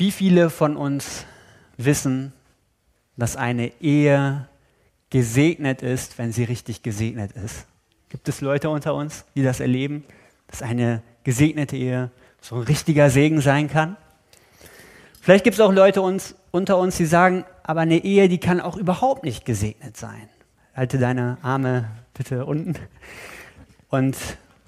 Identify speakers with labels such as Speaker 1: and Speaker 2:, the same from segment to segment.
Speaker 1: Wie viele von uns wissen, dass eine Ehe gesegnet ist, wenn sie richtig gesegnet ist? Gibt es Leute unter uns, die das erleben, dass eine gesegnete Ehe so ein richtiger Segen sein kann? Vielleicht gibt es auch Leute uns, unter uns, die sagen, aber eine Ehe, die kann auch überhaupt nicht gesegnet sein. Halte deine Arme bitte unten. Und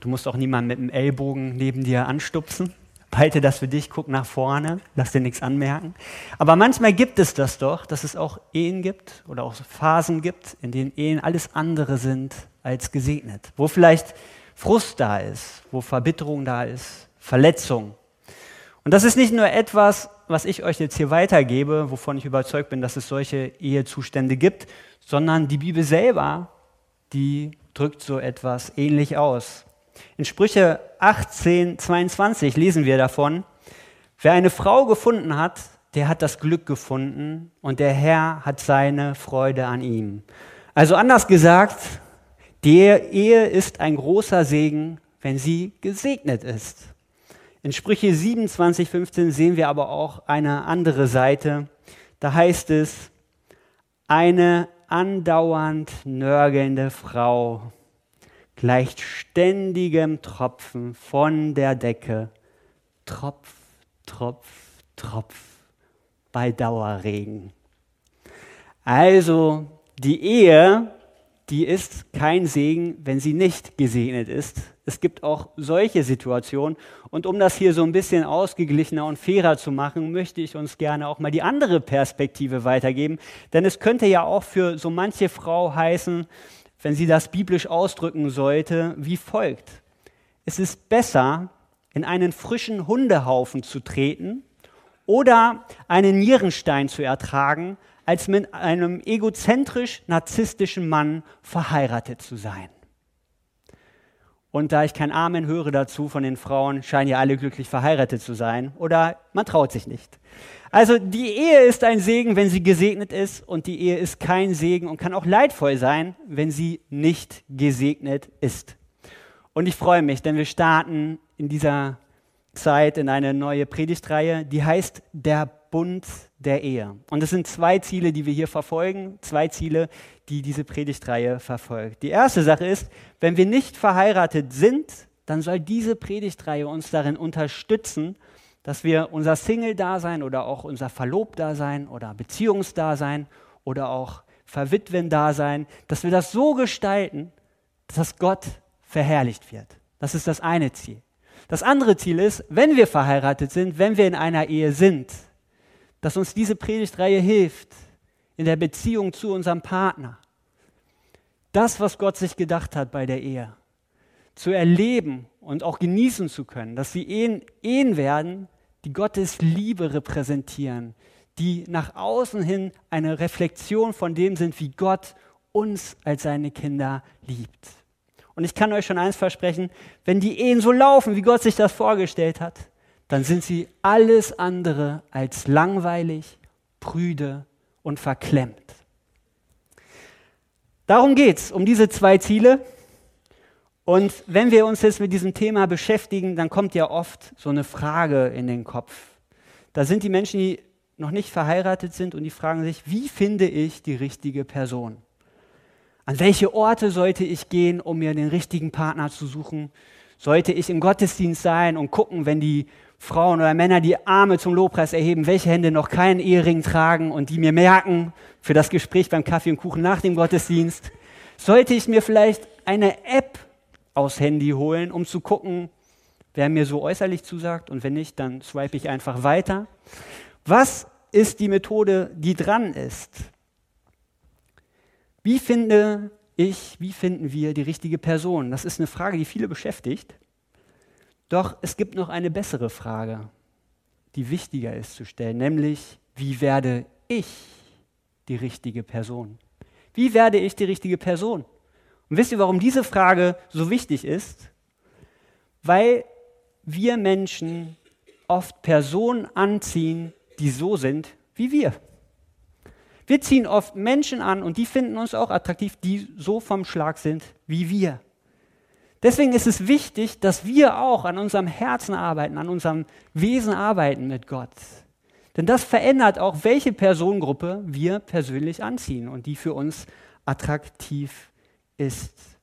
Speaker 1: du musst auch niemanden mit dem Ellbogen neben dir anstupsen. Halte das für dich, guck nach vorne, lass dir nichts anmerken. Aber manchmal gibt es das doch, dass es auch Ehen gibt oder auch Phasen gibt, in denen Ehen alles andere sind als gesegnet. Wo vielleicht Frust da ist, wo Verbitterung da ist, Verletzung. Und das ist nicht nur etwas, was ich euch jetzt hier weitergebe, wovon ich überzeugt bin, dass es solche Ehezustände gibt, sondern die Bibel selber, die drückt so etwas ähnlich aus. In Sprüche 18, 22 lesen wir davon, wer eine Frau gefunden hat, der hat das Glück gefunden und der Herr hat seine Freude an ihm. Also anders gesagt, die Ehe ist ein großer Segen, wenn sie gesegnet ist. In Sprüche 27, 15 sehen wir aber auch eine andere Seite. Da heißt es, eine andauernd nörgelnde Frau gleicht ständigem Tropfen von der Decke. Tropf, Tropf, Tropf bei Dauerregen. Also die Ehe, die ist kein Segen, wenn sie nicht gesegnet ist. Es gibt auch solche Situationen. Und um das hier so ein bisschen ausgeglichener und fairer zu machen, möchte ich uns gerne auch mal die andere Perspektive weitergeben. Denn es könnte ja auch für so manche Frau heißen, wenn sie das biblisch ausdrücken sollte, wie folgt. Es ist besser, in einen frischen Hundehaufen zu treten oder einen Nierenstein zu ertragen, als mit einem egozentrisch-narzisstischen Mann verheiratet zu sein. Und da ich kein Amen höre dazu von den Frauen, scheinen ja alle glücklich verheiratet zu sein oder man traut sich nicht. Also die Ehe ist ein Segen, wenn sie gesegnet ist und die Ehe ist kein Segen und kann auch leidvoll sein, wenn sie nicht gesegnet ist. Und ich freue mich, denn wir starten in dieser Zeit in eine neue Predigtreihe, die heißt Der Bund der Ehe. Und es sind zwei Ziele, die wir hier verfolgen, zwei Ziele, die diese Predigtreihe verfolgt. Die erste Sache ist, wenn wir nicht verheiratet sind, dann soll diese Predigtreihe uns darin unterstützen, dass wir unser Single-Dasein oder auch unser Verlobt-Dasein oder Beziehungsdasein oder auch Verwitwen-Dasein, dass wir das so gestalten, dass Gott verherrlicht wird. Das ist das eine Ziel. Das andere Ziel ist, wenn wir verheiratet sind, wenn wir in einer Ehe sind, dass uns diese Predigtreihe hilft in der Beziehung zu unserem Partner. Das, was Gott sich gedacht hat bei der Ehe, zu erleben und auch genießen zu können, dass sie Ehen, Ehen werden, die Gottes Liebe repräsentieren, die nach außen hin eine Reflexion von dem sind, wie Gott uns als seine Kinder liebt. Und ich kann euch schon eins versprechen, wenn die Ehen so laufen, wie Gott sich das vorgestellt hat, dann sind sie alles andere als langweilig, prüde und verklemmt. Darum geht es, um diese zwei Ziele. Und wenn wir uns jetzt mit diesem Thema beschäftigen, dann kommt ja oft so eine Frage in den Kopf. Da sind die Menschen, die noch nicht verheiratet sind und die fragen sich, wie finde ich die richtige Person? An welche Orte sollte ich gehen, um mir den richtigen Partner zu suchen? Sollte ich im Gottesdienst sein und gucken, wenn die Frauen oder Männer die Arme zum Lobpreis erheben, welche Hände noch keinen Ehering tragen und die mir merken für das Gespräch beim Kaffee und Kuchen nach dem Gottesdienst? Sollte ich mir vielleicht eine App aufs Handy holen, um zu gucken, wer mir so äußerlich zusagt und wenn nicht, dann swipe ich einfach weiter. Was ist die Methode, die dran ist? Wie finde ich, wie finden wir die richtige Person? Das ist eine Frage, die viele beschäftigt. Doch es gibt noch eine bessere Frage, die wichtiger ist zu stellen, nämlich, wie werde ich die richtige Person? Wie werde ich die richtige Person? Und wisst ihr, warum diese Frage so wichtig ist? Weil wir Menschen oft Personen anziehen, die so sind wie wir. Wir ziehen oft Menschen an und die finden uns auch attraktiv, die so vom Schlag sind wie wir. Deswegen ist es wichtig, dass wir auch an unserem Herzen arbeiten, an unserem Wesen arbeiten mit Gott. Denn das verändert auch, welche Personengruppe wir persönlich anziehen und die für uns attraktiv ist.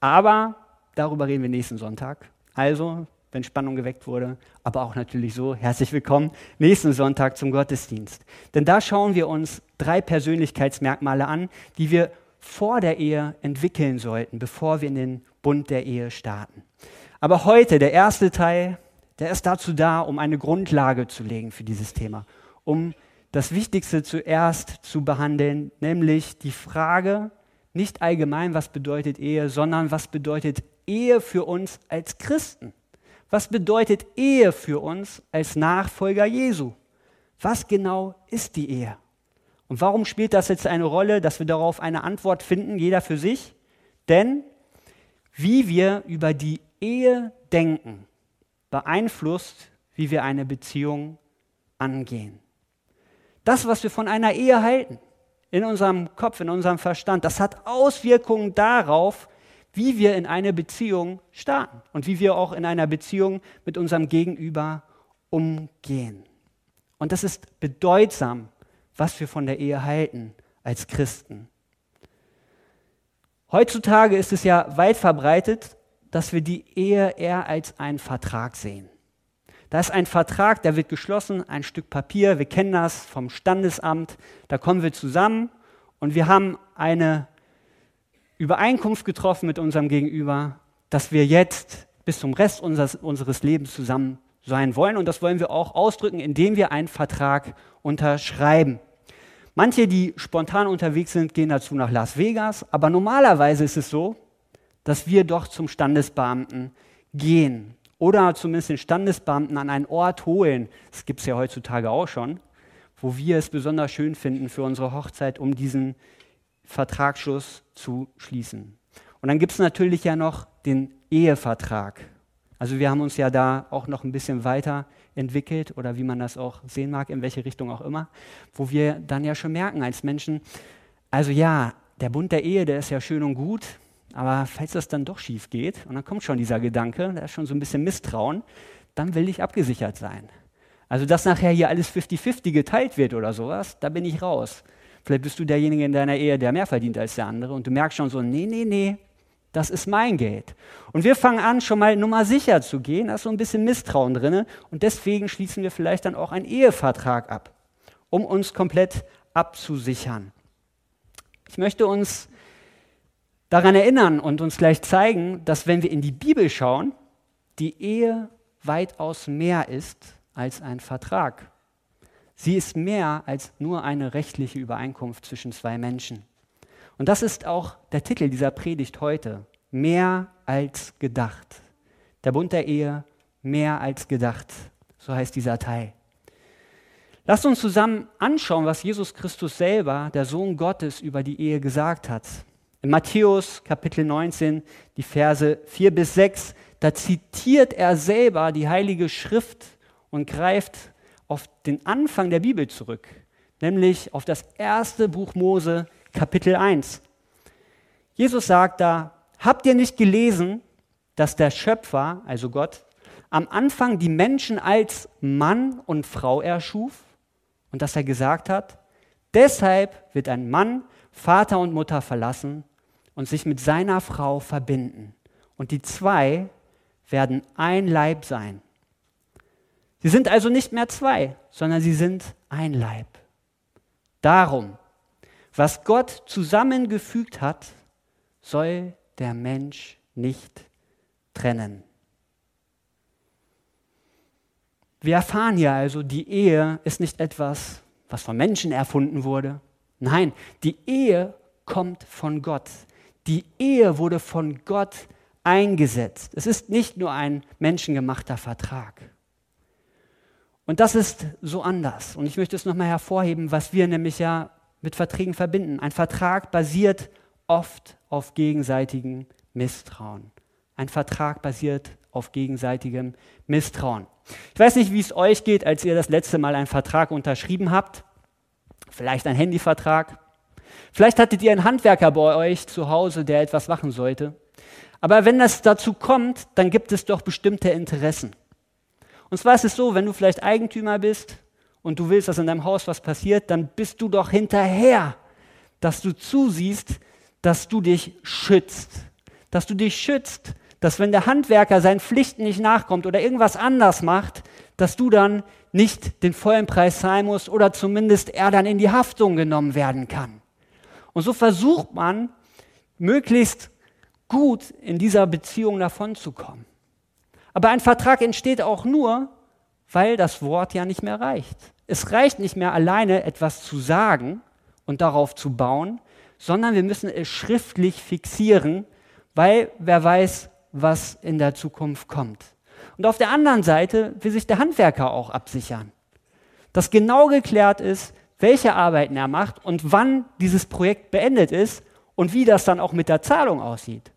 Speaker 1: Aber darüber reden wir nächsten Sonntag. Also, wenn Spannung geweckt wurde, aber auch natürlich so, herzlich willkommen nächsten Sonntag zum Gottesdienst. Denn da schauen wir uns drei Persönlichkeitsmerkmale an, die wir vor der Ehe entwickeln sollten, bevor wir in den Bund der Ehe starten. Aber heute, der erste Teil, der ist dazu da, um eine Grundlage zu legen für dieses Thema, um das Wichtigste zuerst zu behandeln, nämlich die Frage, nicht allgemein, was bedeutet Ehe, sondern was bedeutet Ehe für uns als Christen? Was bedeutet Ehe für uns als Nachfolger Jesu? Was genau ist die Ehe? Und warum spielt das jetzt eine Rolle, dass wir darauf eine Antwort finden, jeder für sich? Denn wie wir über die Ehe denken, beeinflusst, wie wir eine Beziehung angehen. Das, was wir von einer Ehe halten, in unserem Kopf, in unserem Verstand, das hat Auswirkungen darauf, wie wir in eine Beziehung starten und wie wir auch in einer Beziehung mit unserem Gegenüber umgehen. Und das ist bedeutsam, was wir von der Ehe halten als Christen. Heutzutage ist es ja weit verbreitet, dass wir die Ehe eher als einen Vertrag sehen. Da ist ein Vertrag, der wird geschlossen, ein Stück Papier, wir kennen das vom Standesamt, da kommen wir zusammen und wir haben eine Übereinkunft getroffen mit unserem Gegenüber, dass wir jetzt bis zum Rest unseres, unseres Lebens zusammen sein wollen. Und das wollen wir auch ausdrücken, indem wir einen Vertrag unterschreiben. Manche, die spontan unterwegs sind, gehen dazu nach Las Vegas, aber normalerweise ist es so, dass wir doch zum Standesbeamten gehen oder zumindest den Standesbeamten an einen Ort holen. Das gibt es ja heutzutage auch schon, wo wir es besonders schön finden für unsere Hochzeit, um diesen Vertragsschluss zu schließen. Und dann gibt es natürlich ja noch den Ehevertrag. Also wir haben uns ja da auch noch ein bisschen weiter entwickelt oder wie man das auch sehen mag, in welche Richtung auch immer, wo wir dann ja schon merken als Menschen, also ja, der Bund der Ehe, der ist ja schön und gut, aber falls das dann doch schief geht, und dann kommt schon dieser Gedanke, da ist schon so ein bisschen Misstrauen, dann will ich abgesichert sein. Also, dass nachher hier alles 50-50 geteilt wird oder sowas, da bin ich raus. Vielleicht bist du derjenige in deiner Ehe, der mehr verdient als der andere und du merkst schon so, nee, nee, nee, das ist mein Geld. Und wir fangen an, schon mal Nummer sicher zu gehen, da ist so ein bisschen Misstrauen drin und deswegen schließen wir vielleicht dann auch einen Ehevertrag ab, um uns komplett abzusichern. Ich möchte uns daran erinnern und uns gleich zeigen, dass wenn wir in die Bibel schauen, die Ehe weitaus mehr ist als ein Vertrag. Sie ist mehr als nur eine rechtliche Übereinkunft zwischen zwei Menschen. Und das ist auch der Titel dieser Predigt heute. Mehr als gedacht. Der Bund der Ehe, mehr als gedacht. So heißt dieser Teil. Lasst uns zusammen anschauen, was Jesus Christus selber, der Sohn Gottes, über die Ehe gesagt hat. In Matthäus Kapitel 19, die Verse 4 bis 6, da zitiert er selber die Heilige Schrift und greift auf den Anfang der Bibel zurück, nämlich auf das erste Buch Mose, Kapitel 1. Jesus sagt da, habt ihr nicht gelesen, dass der Schöpfer, also Gott, am Anfang die Menschen als Mann und Frau erschuf und dass er gesagt hat, deshalb wird ein Mann Vater und Mutter verlassen und sich mit seiner Frau verbinden. Und die zwei werden ein Leib sein. Sie sind also nicht mehr zwei, sondern sie sind ein Leib. Darum, was Gott zusammengefügt hat, soll der Mensch nicht trennen. Wir erfahren hier also, die Ehe ist nicht etwas, was von Menschen erfunden wurde. Nein, die Ehe kommt von Gott. Die Ehe wurde von Gott eingesetzt. Es ist nicht nur ein menschengemachter Vertrag. Und das ist so anders. Und ich möchte es nochmal hervorheben, was wir nämlich ja mit Verträgen verbinden. Ein Vertrag basiert oft auf gegenseitigem Misstrauen. Ein Vertrag basiert auf gegenseitigem Misstrauen. Ich weiß nicht, wie es euch geht, als ihr das letzte Mal einen Vertrag unterschrieben habt. Vielleicht ein Handyvertrag, Vielleicht hattet ihr einen Handwerker bei euch zu Hause, der etwas machen sollte. Aber wenn das dazu kommt, dann gibt es doch bestimmte Interessen. Und zwar ist es so, wenn du vielleicht Eigentümer bist und du willst, dass in deinem Haus was passiert, dann bist du doch hinterher, dass du zusiehst, dass du dich schützt. Dass du dich schützt, dass wenn der Handwerker seinen Pflichten nicht nachkommt oder irgendwas anders macht, dass du dann nicht den vollen Preis zahlen musst oder zumindest er dann in die Haftung genommen werden kann. Und so versucht man, möglichst gut in dieser Beziehung davonzukommen. Aber ein Vertrag entsteht auch nur, weil das Wort ja nicht mehr reicht. Es reicht nicht mehr alleine etwas zu sagen und darauf zu bauen, sondern wir müssen es schriftlich fixieren, weil wer weiß, was in der Zukunft kommt. Und auf der anderen Seite will sich der Handwerker auch absichern, dass genau geklärt ist, welche Arbeiten er macht und wann dieses Projekt beendet ist und wie das dann auch mit der Zahlung aussieht.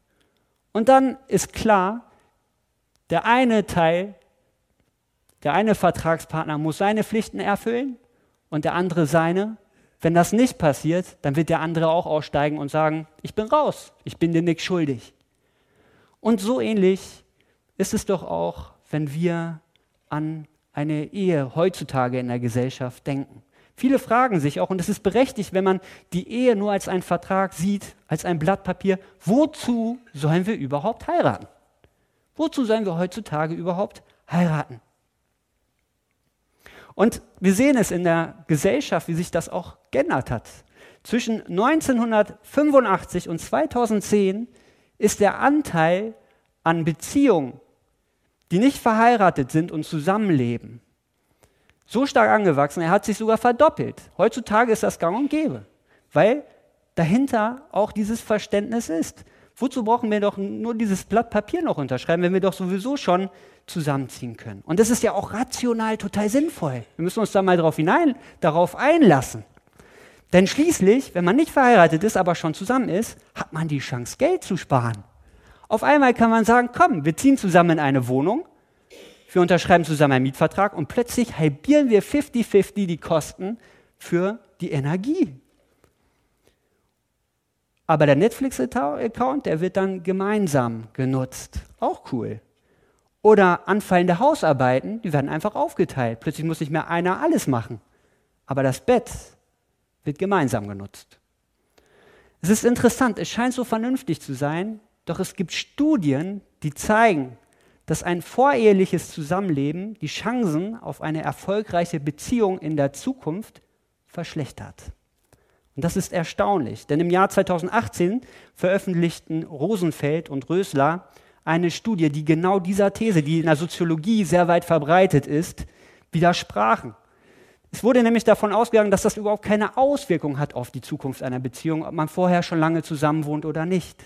Speaker 1: Und dann ist klar, der eine Teil, der eine Vertragspartner muss seine Pflichten erfüllen und der andere seine. Wenn das nicht passiert, dann wird der andere auch aussteigen und sagen, ich bin raus, ich bin dir nichts schuldig. Und so ähnlich ist es doch auch, wenn wir an eine Ehe heutzutage in der Gesellschaft denken. Viele fragen sich auch, und es ist berechtigt, wenn man die Ehe nur als einen Vertrag sieht, als ein Blatt Papier, wozu sollen wir überhaupt heiraten? Wozu sollen wir heutzutage überhaupt heiraten? Und wir sehen es in der Gesellschaft, wie sich das auch geändert hat. Zwischen 1985 und 2010 ist der Anteil an Beziehungen, die nicht verheiratet sind und zusammenleben, so stark angewachsen, er hat sich sogar verdoppelt. Heutzutage ist das gang und gäbe, weil dahinter auch dieses Verständnis ist. Wozu brauchen wir doch nur dieses Blatt Papier noch unterschreiben, wenn wir doch sowieso schon zusammenziehen können? Und das ist ja auch rational total sinnvoll. Wir müssen uns da mal drauf hinein, darauf einlassen. Denn schließlich, wenn man nicht verheiratet ist, aber schon zusammen ist, hat man die Chance, Geld zu sparen. Auf einmal kann man sagen, komm, wir ziehen zusammen in eine Wohnung, wir unterschreiben zusammen einen Mietvertrag und plötzlich halbieren wir 50-50 die Kosten für die Energie. Aber der Netflix-Account, der wird dann gemeinsam genutzt. Auch cool. Oder anfallende Hausarbeiten, die werden einfach aufgeteilt. Plötzlich muss nicht mehr einer alles machen. Aber das Bett wird gemeinsam genutzt. Es ist interessant, es scheint so vernünftig zu sein, doch es gibt Studien, die zeigen, dass ein voreheliches Zusammenleben die Chancen auf eine erfolgreiche Beziehung in der Zukunft verschlechtert. Und das ist erstaunlich, denn im Jahr 2018 veröffentlichten Rosenfeld und Rösler eine Studie, die genau dieser These, die in der Soziologie sehr weit verbreitet ist, widersprachen. Es wurde nämlich davon ausgegangen, dass das überhaupt keine Auswirkung hat auf die Zukunft einer Beziehung, ob man vorher schon lange zusammen wohnt oder nicht.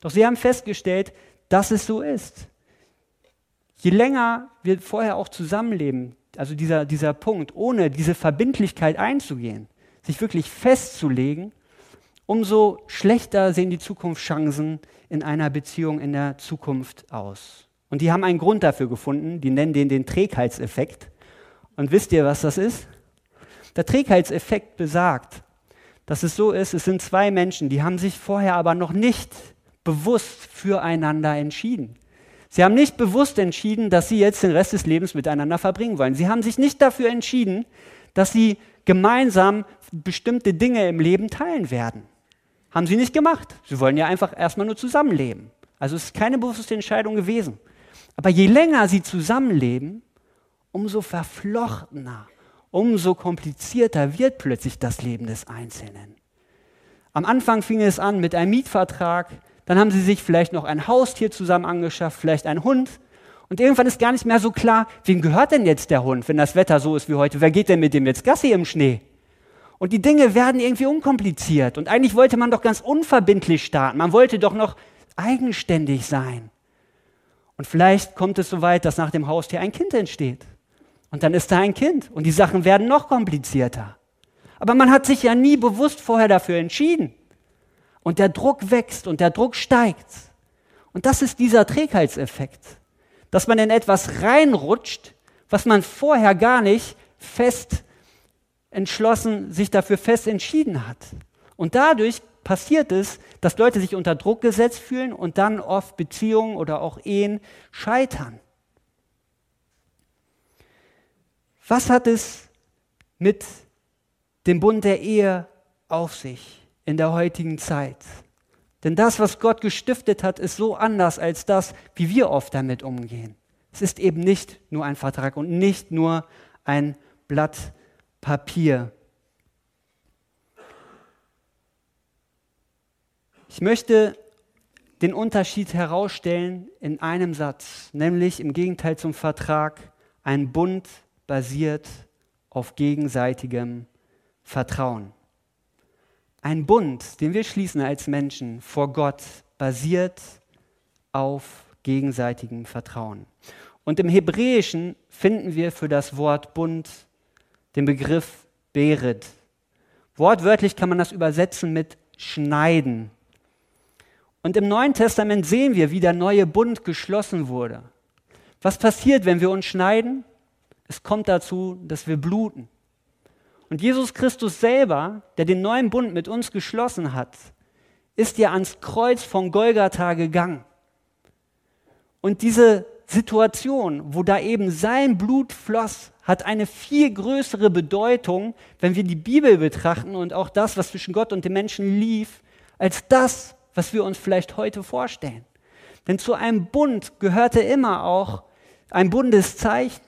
Speaker 1: Doch sie haben festgestellt, dass es so ist. Je länger wir vorher auch zusammenleben, also dieser, dieser Punkt, ohne diese Verbindlichkeit einzugehen, sich wirklich festzulegen, umso schlechter sehen die Zukunftschancen in einer Beziehung in der Zukunft aus. Und die haben einen Grund dafür gefunden, die nennen den den Trägheitseffekt. Und wisst ihr, was das ist? Der Trägheitseffekt besagt, dass es so ist, es sind zwei Menschen, die haben sich vorher aber noch nicht bewusst füreinander entschieden. Sie haben nicht bewusst entschieden, dass sie jetzt den Rest des Lebens miteinander verbringen wollen. Sie haben sich nicht dafür entschieden, dass sie gemeinsam bestimmte Dinge im Leben teilen werden. Haben sie nicht gemacht. Sie wollen ja einfach erstmal nur zusammenleben. Also es ist keine bewusste Entscheidung gewesen. Aber je länger sie zusammenleben, umso verflochtener, umso komplizierter wird plötzlich das Leben des Einzelnen. Am Anfang fing es an mit einem Mietvertrag, dann haben sie sich vielleicht noch ein Haustier zusammen angeschafft, vielleicht einen Hund. Und irgendwann ist gar nicht mehr so klar, wem gehört denn jetzt der Hund, wenn das Wetter so ist wie heute? Wer geht denn mit dem jetzt Gassi im Schnee? Und die Dinge werden irgendwie unkompliziert. Und eigentlich wollte man doch ganz unverbindlich starten. Man wollte doch noch eigenständig sein. Und vielleicht kommt es so weit, dass nach dem Haustier ein Kind entsteht. Und dann ist da ein Kind. Und die Sachen werden noch komplizierter. Aber man hat sich ja nie bewusst vorher dafür entschieden. Und der Druck wächst und der Druck steigt. Und das ist dieser Trägheitseffekt, dass man in etwas reinrutscht, was man vorher gar nicht fest entschlossen, sich dafür fest entschieden hat. Und dadurch passiert es, dass Leute sich unter Druck gesetzt fühlen und dann oft Beziehungen oder auch Ehen scheitern. Was hat es mit dem Bund der Ehe auf sich in der heutigen Zeit? Denn das, was Gott gestiftet hat, ist so anders als das, wie wir oft damit umgehen. Es ist eben nicht nur ein Vertrag und nicht nur ein Blatt Papier. Ich möchte den Unterschied herausstellen in einem Satz, nämlich im Gegenteil zum Vertrag, ein Bund basiert auf gegenseitigem Vertrauen. Ein Bund, den wir schließen als Menschen vor Gott, basiert auf gegenseitigem Vertrauen. Und im Hebräischen finden wir für das Wort Bund den Begriff Bered. Wortwörtlich kann man das übersetzen mit schneiden. Und im Neuen Testament sehen wir, wie der neue Bund geschlossen wurde. Was passiert, wenn wir uns schneiden? Es kommt dazu, dass wir bluten. Und Jesus Christus selber, der den neuen Bund mit uns geschlossen hat, ist ja ans Kreuz von Golgatha gegangen. Und diese Situation, wo da eben sein Blut floss, hat eine viel größere Bedeutung, wenn wir die Bibel betrachten und auch das, was zwischen Gott und den Menschen lief, als das, was wir uns vielleicht heute vorstellen. Denn zu einem Bund gehörte immer auch ein Bundeszeichen.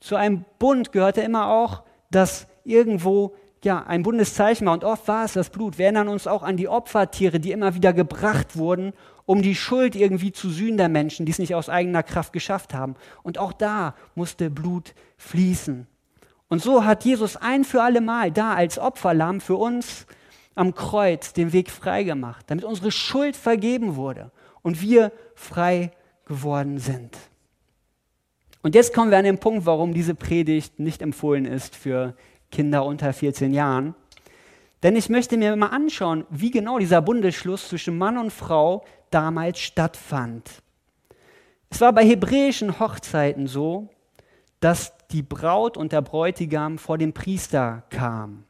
Speaker 1: Zu einem Bund gehörte immer auch, dass irgendwo ja, ein Bundeszeichen war. Und oft war es das Blut. Wir erinnern uns auch an die Opfertiere, die immer wieder gebracht wurden, um die Schuld irgendwie zu sühnen der Menschen, die es nicht aus eigener Kraft geschafft haben. Und auch da musste Blut fließen. Und so hat Jesus ein für alle Mal da als Opferlamm für uns am Kreuz den Weg freigemacht, damit unsere Schuld vergeben wurde und wir frei geworden sind. Und jetzt kommen wir an den Punkt, warum diese Predigt nicht empfohlen ist für Kinder unter 14 Jahren. Denn ich möchte mir mal anschauen, wie genau dieser Bundesschluss zwischen Mann und Frau damals stattfand. Es war bei hebräischen Hochzeiten so, dass die Braut und der Bräutigam vor den Priester kamen.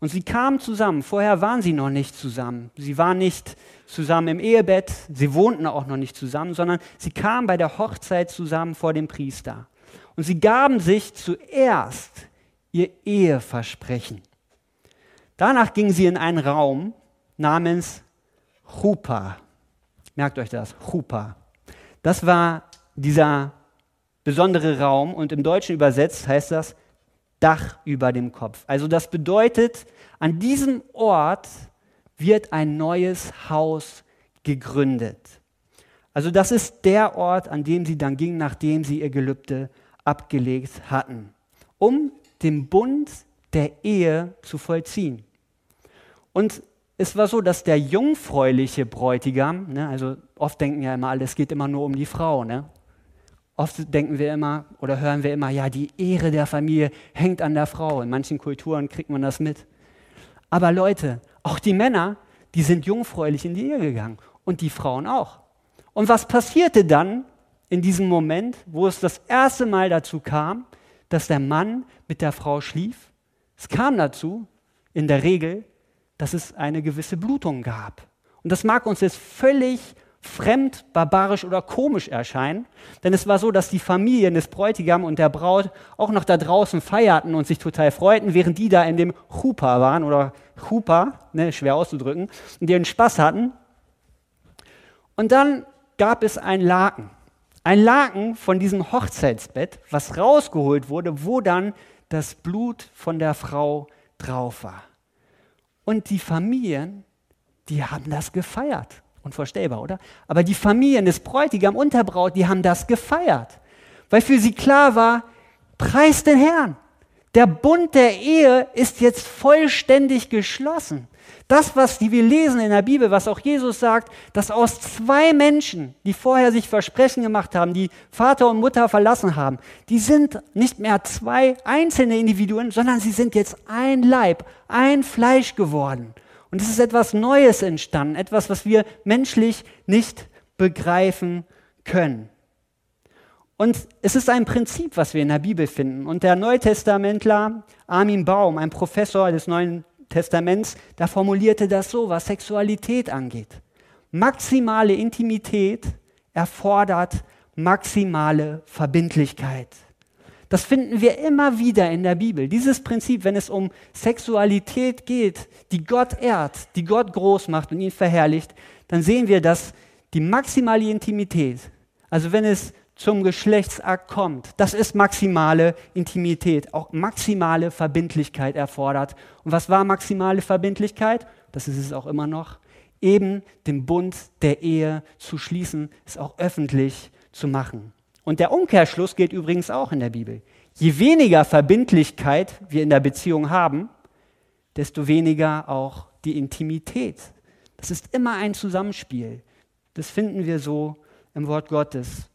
Speaker 1: Und sie kamen zusammen. Vorher waren sie noch nicht zusammen. Sie waren nicht zusammen im Ehebett. Sie wohnten auch noch nicht zusammen, sondern sie kamen bei der Hochzeit zusammen vor dem Priester. Und sie gaben sich zuerst ihr Eheversprechen. Danach gingen sie in einen Raum namens Chupa. Merkt euch das, Chupa. Das war dieser besondere Raum und im Deutschen übersetzt heißt das Dach über dem Kopf. Also das bedeutet, an diesem Ort wird ein neues Haus gegründet. Also das ist der Ort, an dem sie dann gingen, nachdem sie ihr Gelübde abgelegt hatten, um den Bund der Ehe zu vollziehen. Und es war so, dass der jungfräuliche Bräutigam, ne, also oft denken ja immer alle, es geht immer nur um die Frau. Ne? Oft denken wir immer oder hören wir immer, ja, die Ehre der Familie hängt an der Frau. In manchen Kulturen kriegt man das mit. Aber Leute, auch die Männer, die sind jungfräulich in die Ehe gegangen und die Frauen auch. Und was passierte dann in diesem Moment, wo es das erste Mal dazu kam, dass der Mann mit der Frau schlief. Es kam dazu, in der Regel, dass es eine gewisse Blutung gab. Und das mag uns jetzt völlig fremd, barbarisch oder komisch erscheinen, denn es war so, dass die Familien des Bräutigam und der Braut auch noch da draußen feierten und sich total freuten, während die da in dem Chupa waren oder Chupa, ne, schwer auszudrücken, und einen Spaß hatten. Und dann gab es ein Laken. Ein Laken von diesem Hochzeitsbett, was rausgeholt wurde, wo dann das Blut von der Frau drauf war. Und die Familien, die haben das gefeiert. Unvorstellbar, oder? Aber die Familien des Bräutigam und der Braut, die haben das gefeiert. Weil für sie klar war, preis den Herrn. Der Bund der Ehe ist jetzt vollständig geschlossen. Das, was wir lesen in der Bibel, was auch Jesus sagt, dass aus zwei Menschen, die vorher sich Versprechen gemacht haben, die Vater und Mutter verlassen haben, die sind nicht mehr zwei einzelne Individuen, sondern sie sind jetzt ein Leib, ein Fleisch geworden. Und es ist etwas Neues entstanden, etwas, was wir menschlich nicht begreifen können. Und es ist ein Prinzip, was wir in der Bibel finden. Und der Neutestamentler Armin Baum, ein Professor des Neuen Testaments, da formulierte das so, was Sexualität angeht. Maximale Intimität erfordert maximale Verbindlichkeit. Das finden wir immer wieder in der Bibel. Dieses Prinzip, wenn es um Sexualität geht, die Gott ehrt, die Gott groß macht und ihn verherrlicht, dann sehen wir, dass die maximale Intimität, also wenn es zum Geschlechtsakt kommt, das ist maximale Intimität, auch maximale Verbindlichkeit erfordert. Und was war maximale Verbindlichkeit? Das ist es auch immer noch. Eben den Bund der Ehe zu schließen, es auch öffentlich zu machen. Und der Umkehrschluss gilt übrigens auch in der Bibel. Je weniger Verbindlichkeit wir in der Beziehung haben, desto weniger auch die Intimität. Das ist immer ein Zusammenspiel. Das finden wir so im Wort Gottes.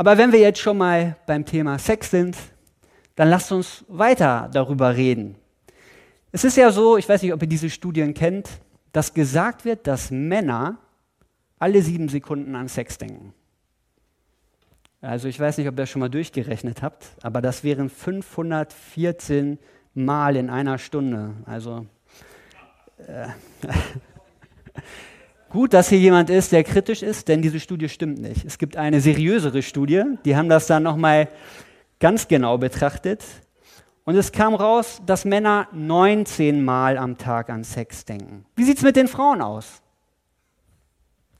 Speaker 1: Aber wenn wir jetzt schon mal beim Thema Sex sind, dann lasst uns weiter darüber reden. Es ist ja so, ich weiß nicht, ob ihr diese Studien kennt, dass gesagt wird, dass Männer alle sieben Sekunden an Sex denken. Also ich weiß nicht, ob ihr das schon mal durchgerechnet habt, aber das wären 514 Mal in einer Stunde. Also äh, Gut, dass hier jemand ist, der kritisch ist, denn diese Studie stimmt nicht. Es gibt eine seriösere Studie, die haben das dann nochmal ganz genau betrachtet. Und es kam raus, dass Männer 19 Mal am Tag an Sex denken. Wie sieht es mit den Frauen aus?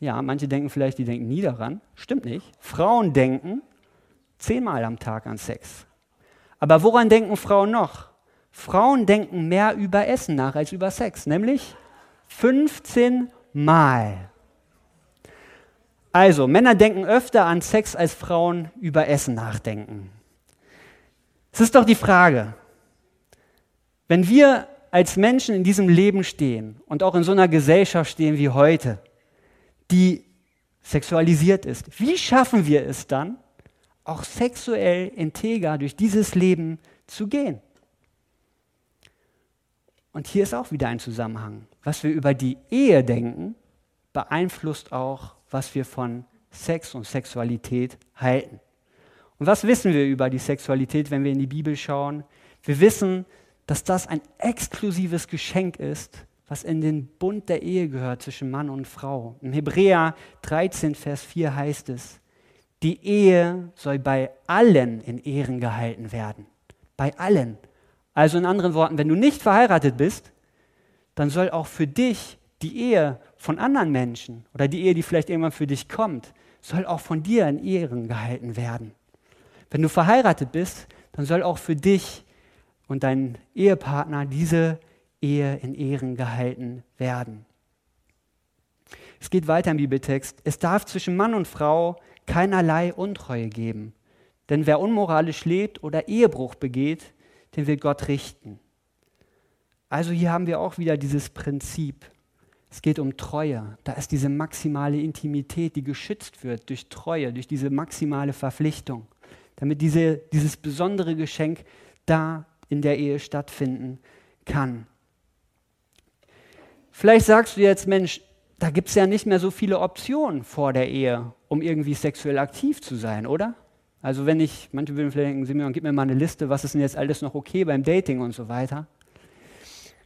Speaker 1: Ja, manche denken vielleicht, die denken nie daran. Stimmt nicht. Frauen denken 10 Mal am Tag an Sex. Aber woran denken Frauen noch? Frauen denken mehr über Essen nach als über Sex, nämlich 15 Mal. Also, Männer denken öfter an Sex, als Frauen über Essen nachdenken. Es ist doch die Frage, wenn wir als Menschen in diesem Leben stehen und auch in so einer Gesellschaft stehen wie heute, die sexualisiert ist, wie schaffen wir es dann, auch sexuell integer durch dieses Leben zu gehen? Und hier ist auch wieder ein Zusammenhang. Was wir über die Ehe denken, beeinflusst auch, was wir von Sex und Sexualität halten. Und was wissen wir über die Sexualität, wenn wir in die Bibel schauen? Wir wissen, dass das ein exklusives Geschenk ist, was in den Bund der Ehe gehört zwischen Mann und Frau. Im Hebräer 13, Vers 4 heißt es, die Ehe soll bei allen in Ehren gehalten werden. Bei allen. Also in anderen Worten, wenn du nicht verheiratet bist, dann soll auch für dich die Ehe von anderen Menschen oder die Ehe, die vielleicht irgendwann für dich kommt, soll auch von dir in Ehren gehalten werden. Wenn du verheiratet bist, dann soll auch für dich und deinen Ehepartner diese Ehe in Ehren gehalten werden. Es geht weiter im Bibeltext. Es darf zwischen Mann und Frau keinerlei Untreue geben. Denn wer unmoralisch lebt oder Ehebruch begeht, den will Gott richten. Also hier haben wir auch wieder dieses Prinzip. Es geht um Treue. Da ist diese maximale Intimität, die geschützt wird durch Treue, durch diese maximale Verpflichtung, damit diese, dieses besondere Geschenk da in der Ehe stattfinden kann. Vielleicht sagst du jetzt, Mensch, da gibt es ja nicht mehr so viele Optionen vor der Ehe, um irgendwie sexuell aktiv zu sein, oder? Also wenn ich, manche würden vielleicht denken, Simeon, gib mir mal eine Liste, was ist denn jetzt alles noch okay beim Dating und so weiter.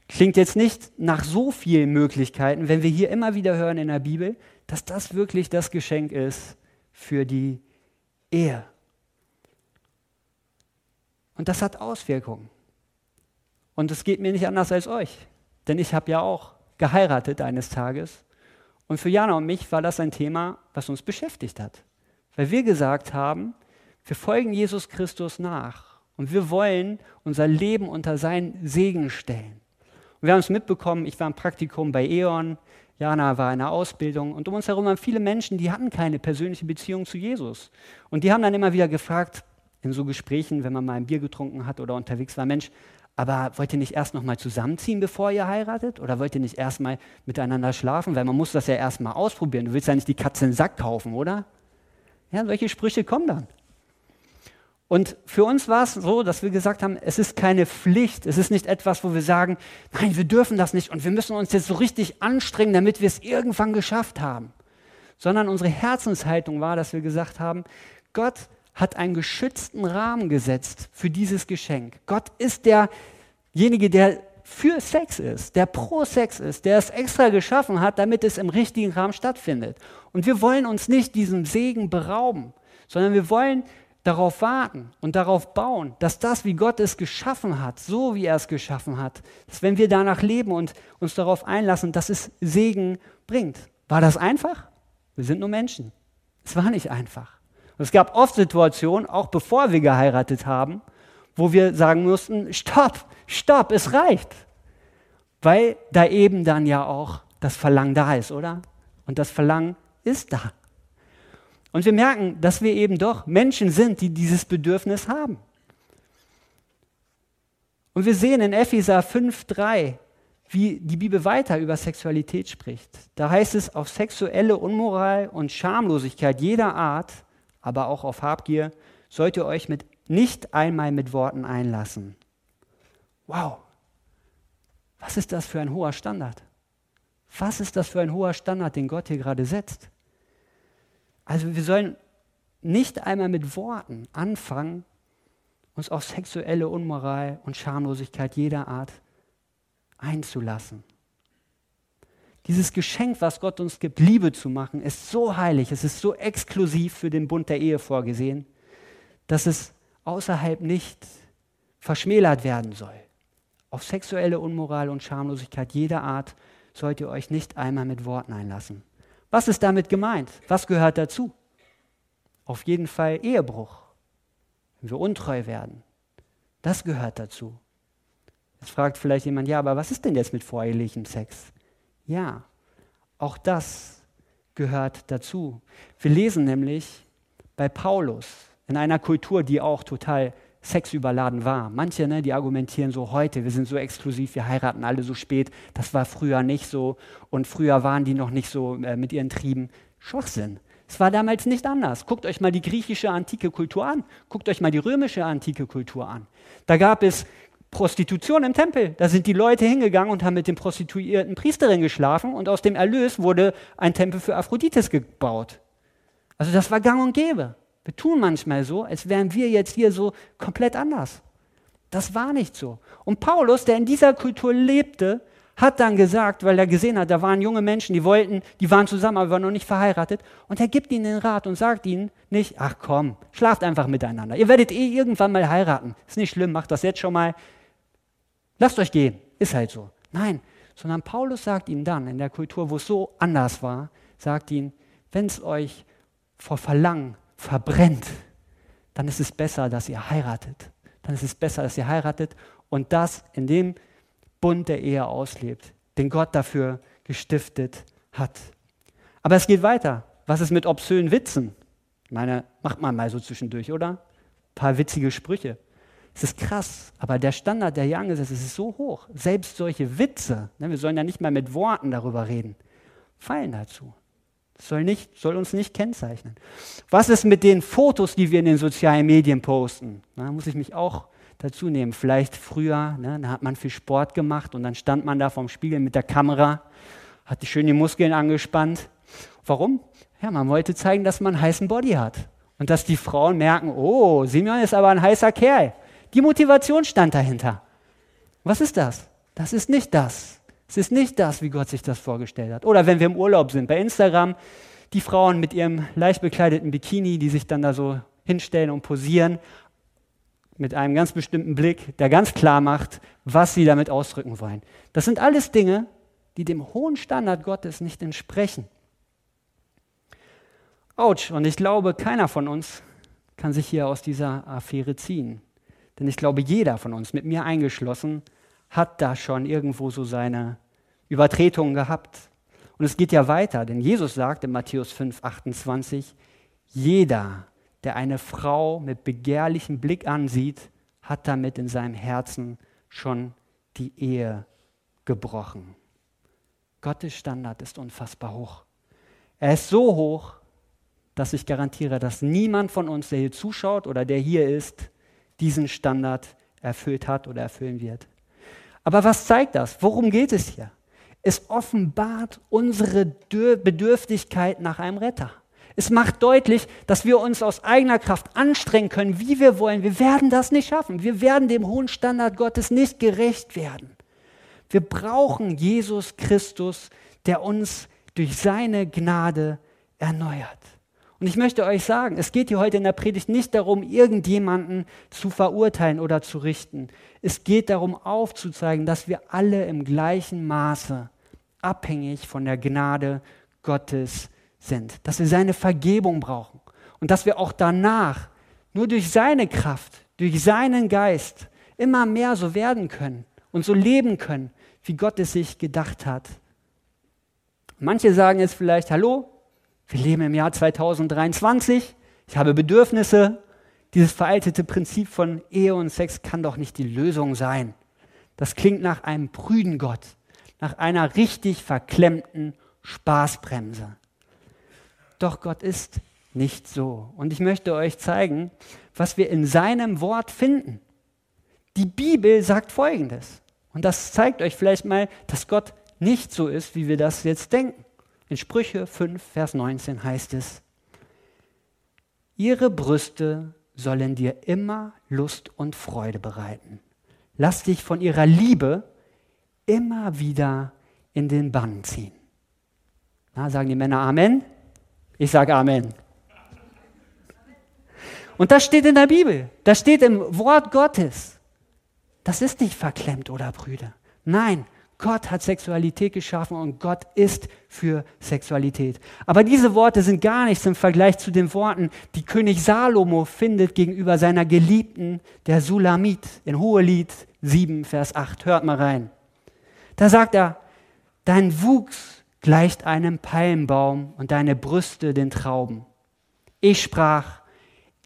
Speaker 1: Klingt jetzt nicht nach so vielen Möglichkeiten, wenn wir hier immer wieder hören in der Bibel, dass das wirklich das Geschenk ist für die Ehe. Und das hat Auswirkungen. Und es geht mir nicht anders als euch, denn ich habe ja auch geheiratet eines Tages. Und für Jana und mich war das ein Thema, was uns beschäftigt hat. Weil wir gesagt haben, wir folgen Jesus Christus nach und wir wollen unser Leben unter seinen Segen stellen. Und wir haben es mitbekommen, ich war im Praktikum bei E.ON, Jana war in der Ausbildung und um uns herum waren viele Menschen, die hatten keine persönliche Beziehung zu Jesus. Und die haben dann immer wieder gefragt, in so Gesprächen, wenn man mal ein Bier getrunken hat oder unterwegs war, Mensch, aber wollt ihr nicht erst noch mal zusammenziehen, bevor ihr heiratet? Oder wollt ihr nicht erst mal miteinander schlafen? Weil man muss das ja erst mal ausprobieren. Du willst ja nicht die Katze in den Sack kaufen, oder? Ja, solche Sprüche kommen dann. Und für uns war es so, dass wir gesagt haben, es ist keine Pflicht, es ist nicht etwas, wo wir sagen, nein, wir dürfen das nicht und wir müssen uns jetzt so richtig anstrengen, damit wir es irgendwann geschafft haben. Sondern unsere Herzenshaltung war, dass wir gesagt haben, Gott hat einen geschützten Rahmen gesetzt für dieses Geschenk. Gott ist derjenige, der für Sex ist, der pro Sex ist, der es extra geschaffen hat, damit es im richtigen Rahmen stattfindet. Und wir wollen uns nicht diesem Segen berauben, sondern wir wollen darauf warten und darauf bauen, dass das, wie Gott es geschaffen hat, so wie er es geschaffen hat, dass wenn wir danach leben und uns darauf einlassen, dass es Segen bringt. War das einfach? Wir sind nur Menschen. Es war nicht einfach. Und es gab oft Situationen, auch bevor wir geheiratet haben, wo wir sagen mussten, stopp, stopp, es reicht. Weil da eben dann ja auch das Verlangen da ist, oder? Und das Verlangen ist da. Und wir merken, dass wir eben doch Menschen sind, die dieses Bedürfnis haben. Und wir sehen in Epheser 5,3, wie die Bibel weiter über Sexualität spricht. Da heißt es, auf sexuelle Unmoral und Schamlosigkeit jeder Art, aber auch auf Habgier, sollt ihr euch mit, nicht einmal mit Worten einlassen. Wow, was ist das für ein hoher Standard? Was ist das für ein hoher Standard, den Gott hier gerade setzt? Also wir sollen nicht einmal mit Worten anfangen, uns auf sexuelle Unmoral und Schamlosigkeit jeder Art einzulassen. Dieses Geschenk, was Gott uns gibt, Liebe zu machen, ist so heilig, es ist so exklusiv für den Bund der Ehe vorgesehen, dass es außerhalb nicht verschmälert werden soll. Auf sexuelle Unmoral und Schamlosigkeit jeder Art sollt ihr euch nicht einmal mit Worten einlassen. Was ist damit gemeint? Was gehört dazu? Auf jeden Fall Ehebruch, wenn wir untreu werden. Das gehört dazu. Jetzt fragt vielleicht jemand, ja, aber was ist denn jetzt mit vorehelichem Sex? Ja, auch das gehört dazu. Wir lesen nämlich bei Paulus in einer Kultur, die auch total sexüberladen war. Manche, ne, die argumentieren so heute, wir sind so exklusiv, wir heiraten alle so spät. Das war früher nicht so und früher waren die noch nicht so äh, mit ihren Trieben. Schwachsinn. Es war damals nicht anders. Guckt euch mal die griechische antike Kultur an. Guckt euch mal die römische antike Kultur an. Da gab es Prostitution im Tempel. Da sind die Leute hingegangen und haben mit den prostituierten Priesterinnen geschlafen und aus dem Erlös wurde ein Tempel für Aphrodites gebaut. Also das war gang und gäbe. Wir tun manchmal so, als wären wir jetzt hier so komplett anders. Das war nicht so. Und Paulus, der in dieser Kultur lebte, hat dann gesagt, weil er gesehen hat, da waren junge Menschen, die wollten, die waren zusammen, aber waren noch nicht verheiratet. Und er gibt ihnen den Rat und sagt ihnen nicht, ach komm, schlaft einfach miteinander. Ihr werdet eh irgendwann mal heiraten. Ist nicht schlimm, macht das jetzt schon mal. Lasst euch gehen. Ist halt so. Nein, sondern Paulus sagt ihnen dann, in der Kultur, wo es so anders war, sagt ihnen, wenn es euch vor Verlangen verbrennt, dann ist es besser, dass ihr heiratet. Dann ist es besser, dass ihr heiratet und das in dem Bund der Ehe auslebt, den Gott dafür gestiftet hat. Aber es geht weiter. Was ist mit obszönen Witzen? Ich meine, macht man mal so zwischendurch, oder? Ein paar witzige Sprüche. Es ist krass, aber der Standard, der hier angesetzt ist, ist so hoch. Selbst solche Witze, ne, wir sollen ja nicht mal mit Worten darüber reden, fallen dazu. Das soll, nicht, soll uns nicht kennzeichnen. Was ist mit den Fotos, die wir in den sozialen Medien posten? Da muss ich mich auch dazu nehmen. Vielleicht früher, ne, da hat man viel Sport gemacht und dann stand man da vorm Spiegel mit der Kamera, hat schön die Muskeln angespannt. Warum? Ja, man wollte zeigen, dass man einen heißen Body hat. Und dass die Frauen merken, oh, Simeon ist aber ein heißer Kerl. Die Motivation stand dahinter. Was ist das? Das ist nicht das. Es ist nicht das, wie Gott sich das vorgestellt hat. Oder wenn wir im Urlaub sind, bei Instagram, die Frauen mit ihrem leicht bekleideten Bikini, die sich dann da so hinstellen und posieren, mit einem ganz bestimmten Blick, der ganz klar macht, was sie damit ausdrücken wollen. Das sind alles Dinge, die dem hohen Standard Gottes nicht entsprechen. Autsch, und ich glaube, keiner von uns kann sich hier aus dieser Affäre ziehen. Denn ich glaube, jeder von uns, mit mir eingeschlossen, hat da schon irgendwo so seine Übertretungen gehabt. Und es geht ja weiter, denn Jesus sagt in Matthäus 5, 28, jeder, der eine Frau mit begehrlichem Blick ansieht, hat damit in seinem Herzen schon die Ehe gebrochen. Gottes Standard ist unfassbar hoch. Er ist so hoch, dass ich garantiere, dass niemand von uns, der hier zuschaut oder der hier ist, diesen Standard erfüllt hat oder erfüllen wird. Aber was zeigt das? Worum geht es hier? Es offenbart unsere Bedürftigkeit nach einem Retter. Es macht deutlich, dass wir uns aus eigener Kraft anstrengen können, wie wir wollen. Wir werden das nicht schaffen. Wir werden dem hohen Standard Gottes nicht gerecht werden. Wir brauchen Jesus Christus, der uns durch seine Gnade erneuert. Und ich möchte euch sagen, es geht hier heute in der Predigt nicht darum, irgendjemanden zu verurteilen oder zu richten. Es geht darum, aufzuzeigen, dass wir alle im gleichen Maße abhängig von der Gnade Gottes sind, dass wir seine Vergebung brauchen. Und dass wir auch danach nur durch seine Kraft, durch seinen Geist immer mehr so werden können und so leben können, wie Gott es sich gedacht hat. Manche sagen jetzt vielleicht, hallo, wir leben im Jahr 2023, ich habe Bedürfnisse, dieses veraltete Prinzip von Ehe und Sex kann doch nicht die Lösung sein. Das klingt nach einem prüden Gott, nach einer richtig verklemmten Spaßbremse. Doch Gott ist nicht so. Und ich möchte euch zeigen, was wir in seinem Wort finden. Die Bibel sagt Folgendes. Und das zeigt euch vielleicht mal, dass Gott nicht so ist, wie wir das jetzt denken. In Sprüche 5, Vers 19 heißt es, Ihre Brüste sollen dir immer Lust und Freude bereiten. Lass dich von ihrer Liebe immer wieder in den Bann ziehen. Na, sagen die Männer Amen? Ich sage Amen. Und das steht in der Bibel, das steht im Wort Gottes. Das ist nicht verklemmt oder Brüder. Nein, Gott hat Sexualität geschaffen und Gott ist für Sexualität. Aber diese Worte sind gar nichts im Vergleich zu den Worten, die König Salomo findet gegenüber seiner Geliebten, der Sulamit, in Hohelied 7, Vers 8. Hört mal rein. Da sagt er, dein Wuchs gleicht einem Palmbaum und deine Brüste den Trauben. Ich sprach,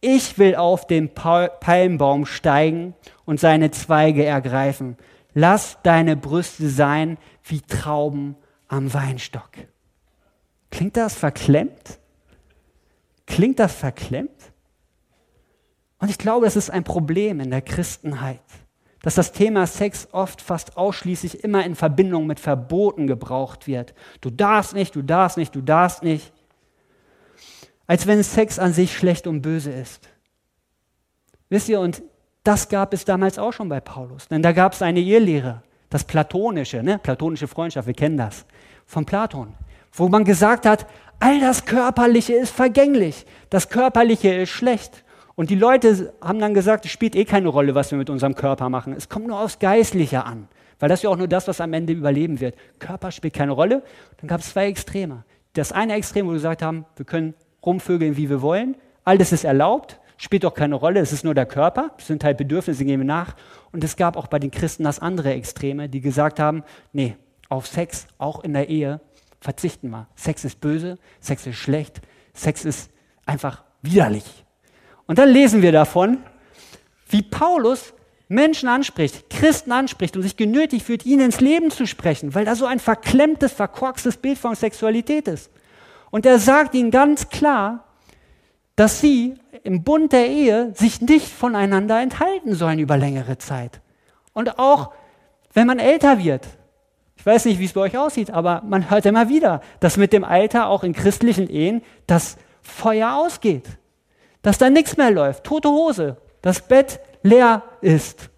Speaker 1: ich will auf den Palmbaum steigen und seine Zweige ergreifen lass deine Brüste sein wie Trauben am Weinstock. Klingt das verklemmt? Klingt das verklemmt? Und ich glaube, es ist ein Problem in der Christenheit, dass das Thema Sex oft fast ausschließlich immer in Verbindung mit Verboten gebraucht wird. Du darfst nicht, du darfst nicht, du darfst nicht. Als wenn Sex an sich schlecht und böse ist. Wisst ihr, und das gab es damals auch schon bei Paulus. Denn da gab es eine Ehelehre, das Platonische, ne? platonische Freundschaft, wir kennen das, von Platon, wo man gesagt hat, all das Körperliche ist vergänglich, das Körperliche ist schlecht. Und die Leute haben dann gesagt, es spielt eh keine Rolle, was wir mit unserem Körper machen. Es kommt nur aufs Geistliche an, weil das ist ja auch nur das, was am Ende überleben wird. Körper spielt keine Rolle. Dann gab es zwei Extreme. Das eine Extrem, wo wir gesagt haben, wir können rumvögeln, wie wir wollen, alles ist erlaubt spielt doch keine Rolle, es ist nur der Körper, es sind halt Bedürfnisse, gehen wir nach. Und es gab auch bei den Christen das andere Extreme, die gesagt haben, nee, auf Sex, auch in der Ehe, verzichten wir. Sex ist böse, Sex ist schlecht, Sex ist einfach widerlich. Und dann lesen wir davon, wie Paulus Menschen anspricht, Christen anspricht und sich genötigt fühlt, ihnen ins Leben zu sprechen, weil da so ein verklemmtes, verkorkstes Bild von Sexualität ist. Und er sagt ihnen ganz klar, dass sie im Bund der Ehe sich nicht voneinander enthalten sollen über längere Zeit. Und auch wenn man älter wird. Ich weiß nicht, wie es bei euch aussieht, aber man hört immer wieder, dass mit dem Alter auch in christlichen Ehen das Feuer ausgeht. Dass da nichts mehr läuft. Tote Hose. Das Bett leer ist.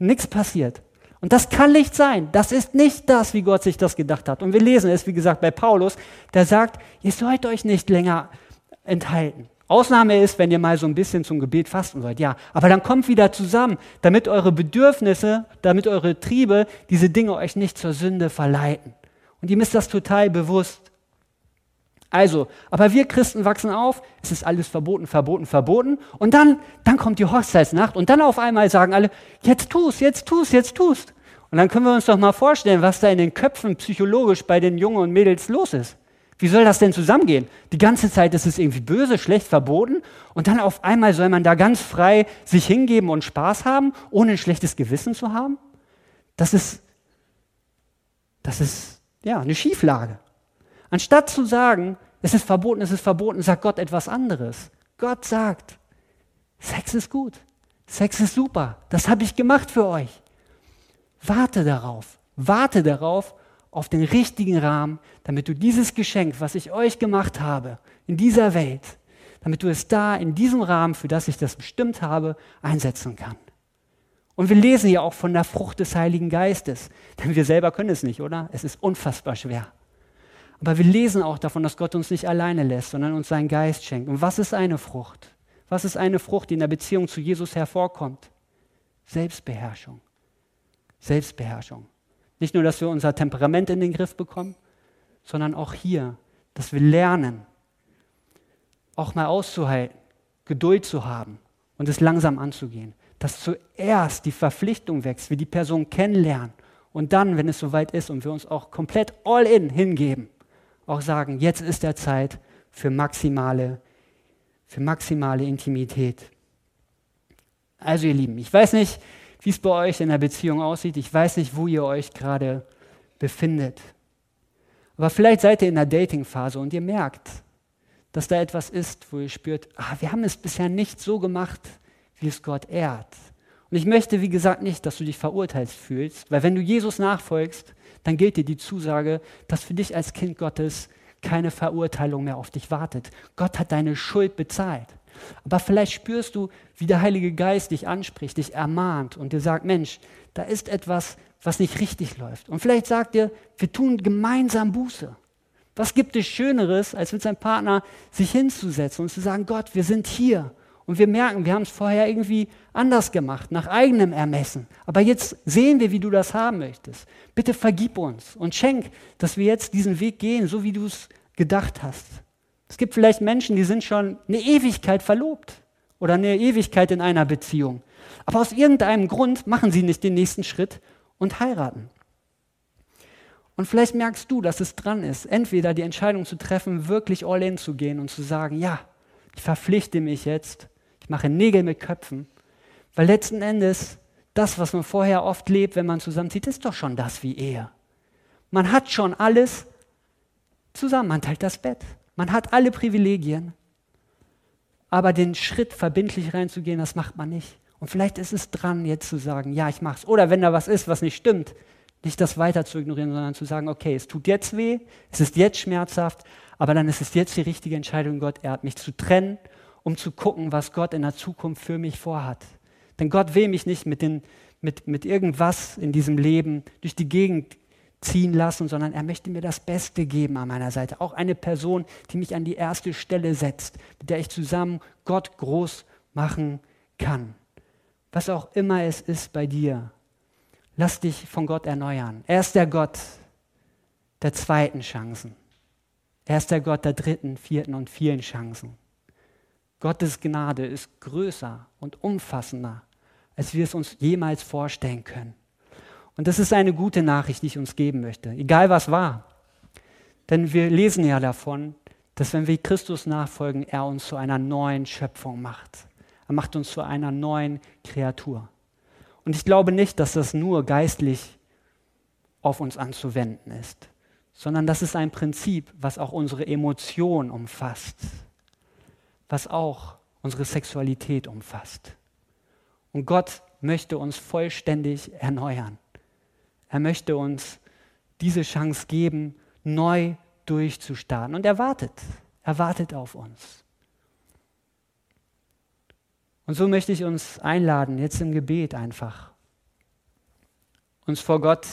Speaker 1: Nichts passiert. Und das kann nicht sein. Das ist nicht das, wie Gott sich das gedacht hat. Und wir lesen es, wie gesagt, bei Paulus, der sagt, ihr sollt euch nicht länger enthalten. Ausnahme ist, wenn ihr mal so ein bisschen zum Gebet fasten sollt, ja. Aber dann kommt wieder zusammen, damit eure Bedürfnisse, damit eure Triebe diese Dinge euch nicht zur Sünde verleiten. Und ihr müsst das total bewusst. Also, aber wir Christen wachsen auf, es ist alles verboten, verboten, verboten. Und dann, dann kommt die Hochzeitsnacht und dann auf einmal sagen alle, jetzt tust, jetzt tust, jetzt tust. Und dann können wir uns doch mal vorstellen, was da in den Köpfen psychologisch bei den Jungen und Mädels los ist. Wie soll das denn zusammengehen? Die ganze Zeit ist es irgendwie böse, schlecht, verboten und dann auf einmal soll man da ganz frei sich hingeben und Spaß haben, ohne ein schlechtes Gewissen zu haben? Das ist, das ist ja eine Schieflage. Anstatt zu sagen, es ist verboten, es ist verboten, sagt Gott etwas anderes. Gott sagt, Sex ist gut, Sex ist super, das habe ich gemacht für euch. Warte darauf, warte darauf auf den richtigen Rahmen, damit du dieses Geschenk, was ich euch gemacht habe, in dieser Welt, damit du es da in diesem Rahmen, für das ich das bestimmt habe, einsetzen kann. Und wir lesen ja auch von der Frucht des Heiligen Geistes, denn wir selber können es nicht, oder? Es ist unfassbar schwer. Aber wir lesen auch davon, dass Gott uns nicht alleine lässt, sondern uns seinen Geist schenkt. Und was ist eine Frucht? Was ist eine Frucht, die in der Beziehung zu Jesus hervorkommt? Selbstbeherrschung. Selbstbeherrschung. Nicht nur, dass wir unser Temperament in den Griff bekommen, sondern auch hier, dass wir lernen, auch mal auszuhalten, Geduld zu haben und es langsam anzugehen. Dass zuerst die Verpflichtung wächst, wir die Person kennenlernen und dann, wenn es soweit ist und wir uns auch komplett all in hingeben, auch sagen, jetzt ist der Zeit für maximale, für maximale Intimität. Also ihr Lieben, ich weiß nicht, wie es bei euch in der Beziehung aussieht. Ich weiß nicht, wo ihr euch gerade befindet. Aber vielleicht seid ihr in der Dating-Phase und ihr merkt, dass da etwas ist, wo ihr spürt, ah, wir haben es bisher nicht so gemacht, wie es Gott ehrt. Und ich möchte, wie gesagt, nicht, dass du dich verurteilt fühlst, weil wenn du Jesus nachfolgst, dann gilt dir die Zusage, dass für dich als Kind Gottes keine Verurteilung mehr auf dich wartet. Gott hat deine Schuld bezahlt. Aber vielleicht spürst du, wie der Heilige Geist dich anspricht, dich ermahnt und dir sagt, Mensch, da ist etwas, was nicht richtig läuft. Und vielleicht sagt dir, wir tun gemeinsam Buße. Was gibt es Schöneres, als mit seinem Partner sich hinzusetzen und zu sagen, Gott, wir sind hier und wir merken, wir haben es vorher irgendwie anders gemacht, nach eigenem Ermessen. Aber jetzt sehen wir, wie du das haben möchtest. Bitte vergib uns und schenk, dass wir jetzt diesen Weg gehen, so wie du es gedacht hast. Es gibt vielleicht Menschen, die sind schon eine Ewigkeit verlobt oder eine Ewigkeit in einer Beziehung. Aber aus irgendeinem Grund machen sie nicht den nächsten Schritt und heiraten. Und vielleicht merkst du, dass es dran ist, entweder die Entscheidung zu treffen, wirklich all in zu gehen und zu sagen, ja, ich verpflichte mich jetzt mache Nägel mit Köpfen. Weil letzten Endes, das, was man vorher oft lebt, wenn man zusammenzieht, ist doch schon das wie Ehe. Man hat schon alles zusammen. Man teilt das Bett. Man hat alle Privilegien. Aber den Schritt verbindlich reinzugehen, das macht man nicht. Und vielleicht ist es dran, jetzt zu sagen, ja, ich mach's. Oder wenn da was ist, was nicht stimmt, nicht das weiter zu ignorieren, sondern zu sagen, okay, es tut jetzt weh, es ist jetzt schmerzhaft, aber dann ist es jetzt die richtige Entscheidung, Gott, er hat mich zu trennen um zu gucken, was Gott in der Zukunft für mich vorhat. Denn Gott will mich nicht mit, den, mit, mit irgendwas in diesem Leben durch die Gegend ziehen lassen, sondern er möchte mir das Beste geben an meiner Seite. Auch eine Person, die mich an die erste Stelle setzt, mit der ich zusammen Gott groß machen kann. Was auch immer es ist bei dir, lass dich von Gott erneuern. Er ist der Gott der zweiten Chancen. Er ist der Gott der dritten, vierten und vielen Chancen. Gottes Gnade ist größer und umfassender, als wir es uns jemals vorstellen können. Und das ist eine gute Nachricht, die ich uns geben möchte, egal was war. Denn wir lesen ja davon, dass wenn wir Christus nachfolgen, er uns zu einer neuen Schöpfung macht. Er macht uns zu einer neuen Kreatur. Und ich glaube nicht, dass das nur geistlich auf uns anzuwenden ist, sondern das ist ein Prinzip, was auch unsere Emotionen umfasst was auch unsere Sexualität umfasst. Und Gott möchte uns vollständig erneuern. Er möchte uns diese Chance geben, neu durchzustarten. Und er wartet. Er wartet auf uns. Und so möchte ich uns einladen, jetzt im Gebet einfach, uns vor Gott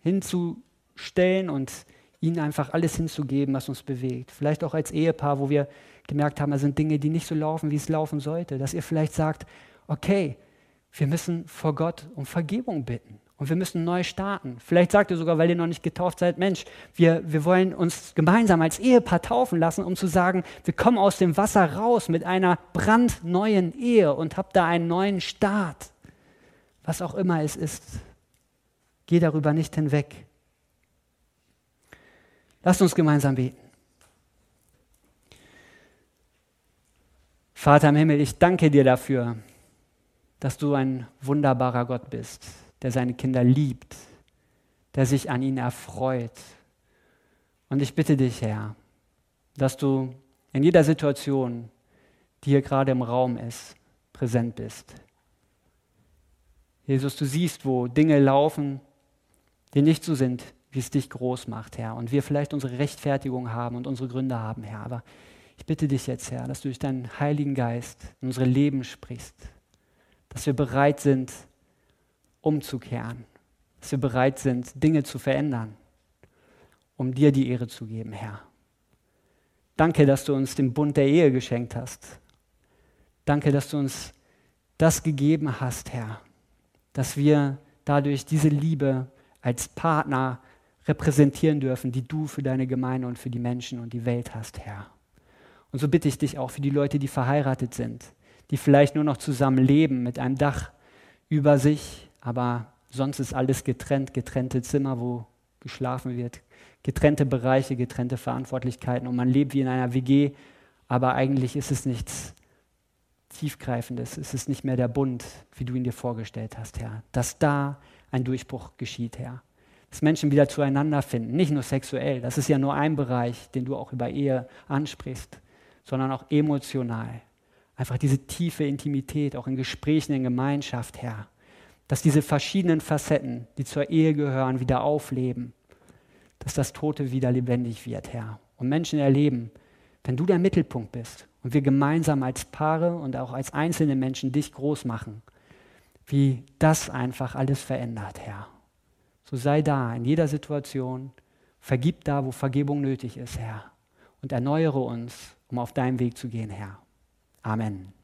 Speaker 1: hinzustellen und ihm einfach alles hinzugeben, was uns bewegt. Vielleicht auch als Ehepaar, wo wir gemerkt haben, da sind Dinge, die nicht so laufen, wie es laufen sollte. Dass ihr vielleicht sagt, okay, wir müssen vor Gott um Vergebung bitten und wir müssen neu starten. Vielleicht sagt ihr sogar, weil ihr noch nicht getauft seid, Mensch, wir, wir wollen uns gemeinsam als Ehepaar taufen lassen, um zu sagen, wir kommen aus dem Wasser raus mit einer brandneuen Ehe und habt da einen neuen Start. Was auch immer es ist. Geh darüber nicht hinweg. Lasst uns gemeinsam beten. Vater im Himmel, ich danke dir dafür, dass du ein wunderbarer Gott bist, der seine Kinder liebt, der sich an ihnen erfreut. Und ich bitte dich, Herr, dass du in jeder Situation, die hier gerade im Raum ist, präsent bist. Jesus, du siehst, wo Dinge laufen, die nicht so sind, wie es dich groß macht, Herr. Und wir vielleicht unsere Rechtfertigung haben und unsere Gründe haben, Herr. Aber ich bitte dich jetzt, Herr, dass du durch deinen Heiligen Geist in unsere Leben sprichst, dass wir bereit sind, umzukehren, dass wir bereit sind, Dinge zu verändern um dir die Ehre zu geben, Herr. Danke, dass du uns den Bund der Ehe geschenkt hast. Danke, dass du uns das gegeben hast, Herr, dass wir dadurch diese Liebe als Partner repräsentieren dürfen, die du für deine Gemeinde und für die Menschen und die Welt hast, Herr. Und so bitte ich dich auch für die Leute, die verheiratet sind, die vielleicht nur noch zusammen leben mit einem Dach über sich, aber sonst ist alles getrennt, getrennte Zimmer, wo geschlafen wird, getrennte Bereiche, getrennte Verantwortlichkeiten und man lebt wie in einer WG, aber eigentlich ist es nichts Tiefgreifendes, es ist nicht mehr der Bund, wie du ihn dir vorgestellt hast, Herr. Dass da ein Durchbruch geschieht, Herr. Dass Menschen wieder zueinander finden, nicht nur sexuell, das ist ja nur ein Bereich, den du auch über Ehe ansprichst, sondern auch emotional. Einfach diese tiefe Intimität, auch in Gesprächen, in Gemeinschaft, Herr. Dass diese verschiedenen Facetten, die zur Ehe gehören, wieder aufleben dass das Tote wieder lebendig wird, Herr. Und Menschen erleben, wenn du der Mittelpunkt bist und wir gemeinsam als Paare und auch als einzelne Menschen dich groß machen, wie das einfach alles verändert, Herr. So sei da in jeder Situation, vergib da, wo Vergebung nötig ist, Herr. Und erneuere uns, um auf deinem Weg zu gehen, Herr. Amen.